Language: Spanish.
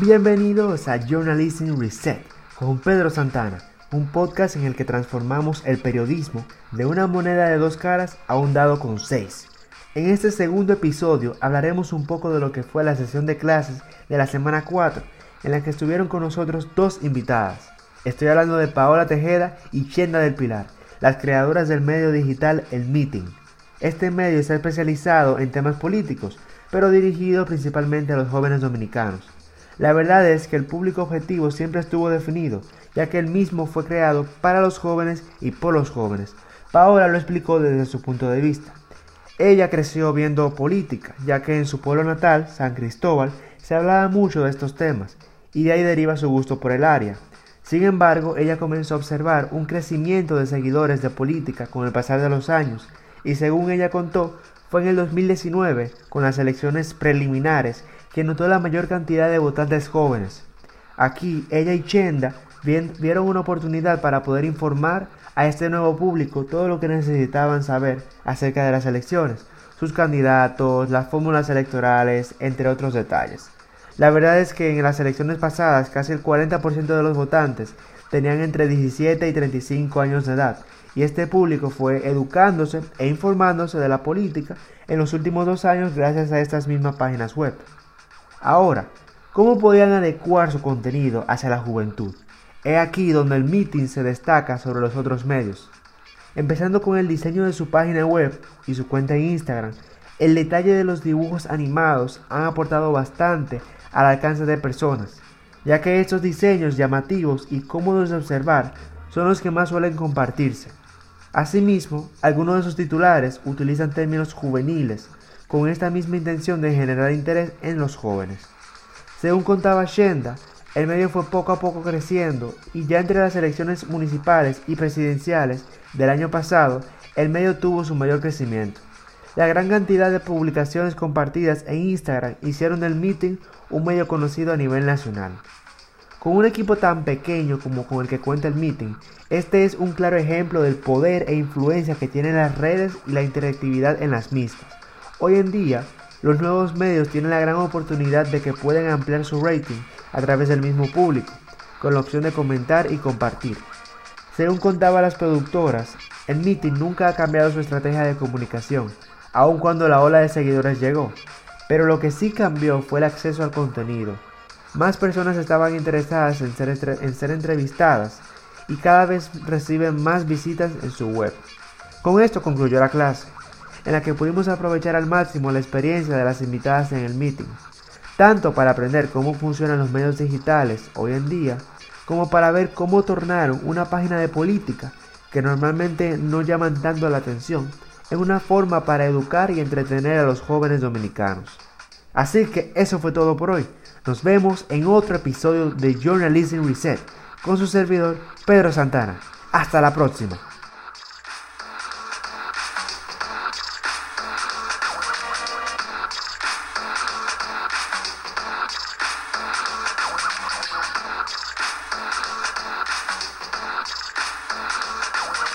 Bienvenidos a Journalism Reset con Pedro Santana, un podcast en el que transformamos el periodismo de una moneda de dos caras a un dado con seis. En este segundo episodio hablaremos un poco de lo que fue la sesión de clases de la semana 4, en la que estuvieron con nosotros dos invitadas. Estoy hablando de Paola Tejeda y Chenda del Pilar, las creadoras del medio digital El Meeting. Este medio está especializado en temas políticos, pero dirigido principalmente a los jóvenes dominicanos. La verdad es que el público objetivo siempre estuvo definido, ya que el mismo fue creado para los jóvenes y por los jóvenes. Paola lo explicó desde su punto de vista. Ella creció viendo política, ya que en su pueblo natal, San Cristóbal, se hablaba mucho de estos temas, y de ahí deriva su gusto por el área. Sin embargo, ella comenzó a observar un crecimiento de seguidores de política con el pasar de los años, y según ella contó, fue en el 2019, con las elecciones preliminares, que notó la mayor cantidad de votantes jóvenes. Aquí, ella y Chenda vieron una oportunidad para poder informar a este nuevo público todo lo que necesitaban saber acerca de las elecciones, sus candidatos, las fórmulas electorales, entre otros detalles. La verdad es que en las elecciones pasadas casi el 40% de los votantes tenían entre 17 y 35 años de edad, y este público fue educándose e informándose de la política en los últimos dos años gracias a estas mismas páginas web. Ahora, ¿cómo podían adecuar su contenido hacia la juventud? He aquí donde el meeting se destaca sobre los otros medios. Empezando con el diseño de su página web y su cuenta en Instagram, el detalle de los dibujos animados han aportado bastante al alcance de personas, ya que estos diseños llamativos y cómodos de observar son los que más suelen compartirse. Asimismo, algunos de sus titulares utilizan términos juveniles, con esta misma intención de generar interés en los jóvenes. Según contaba Shenda, el medio fue poco a poco creciendo y ya entre las elecciones municipales y presidenciales del año pasado, el medio tuvo su mayor crecimiento. La gran cantidad de publicaciones compartidas en Instagram hicieron del meeting un medio conocido a nivel nacional. Con un equipo tan pequeño como con el que cuenta el meeting, este es un claro ejemplo del poder e influencia que tienen las redes y la interactividad en las mismas. Hoy en día, los nuevos medios tienen la gran oportunidad de que pueden ampliar su rating a través del mismo público, con la opción de comentar y compartir. Según contaba las productoras, el meeting nunca ha cambiado su estrategia de comunicación, aun cuando la ola de seguidores llegó, pero lo que sí cambió fue el acceso al contenido. Más personas estaban interesadas en ser, en ser entrevistadas y cada vez reciben más visitas en su web. Con esto concluyó la clase en la que pudimos aprovechar al máximo la experiencia de las invitadas en el meeting, tanto para aprender cómo funcionan los medios digitales hoy en día, como para ver cómo tornaron una página de política que normalmente no llaman tanto la atención en una forma para educar y entretener a los jóvenes dominicanos. Así que eso fue todo por hoy. Nos vemos en otro episodio de Journalism Reset con su servidor Pedro Santana. Hasta la próxima.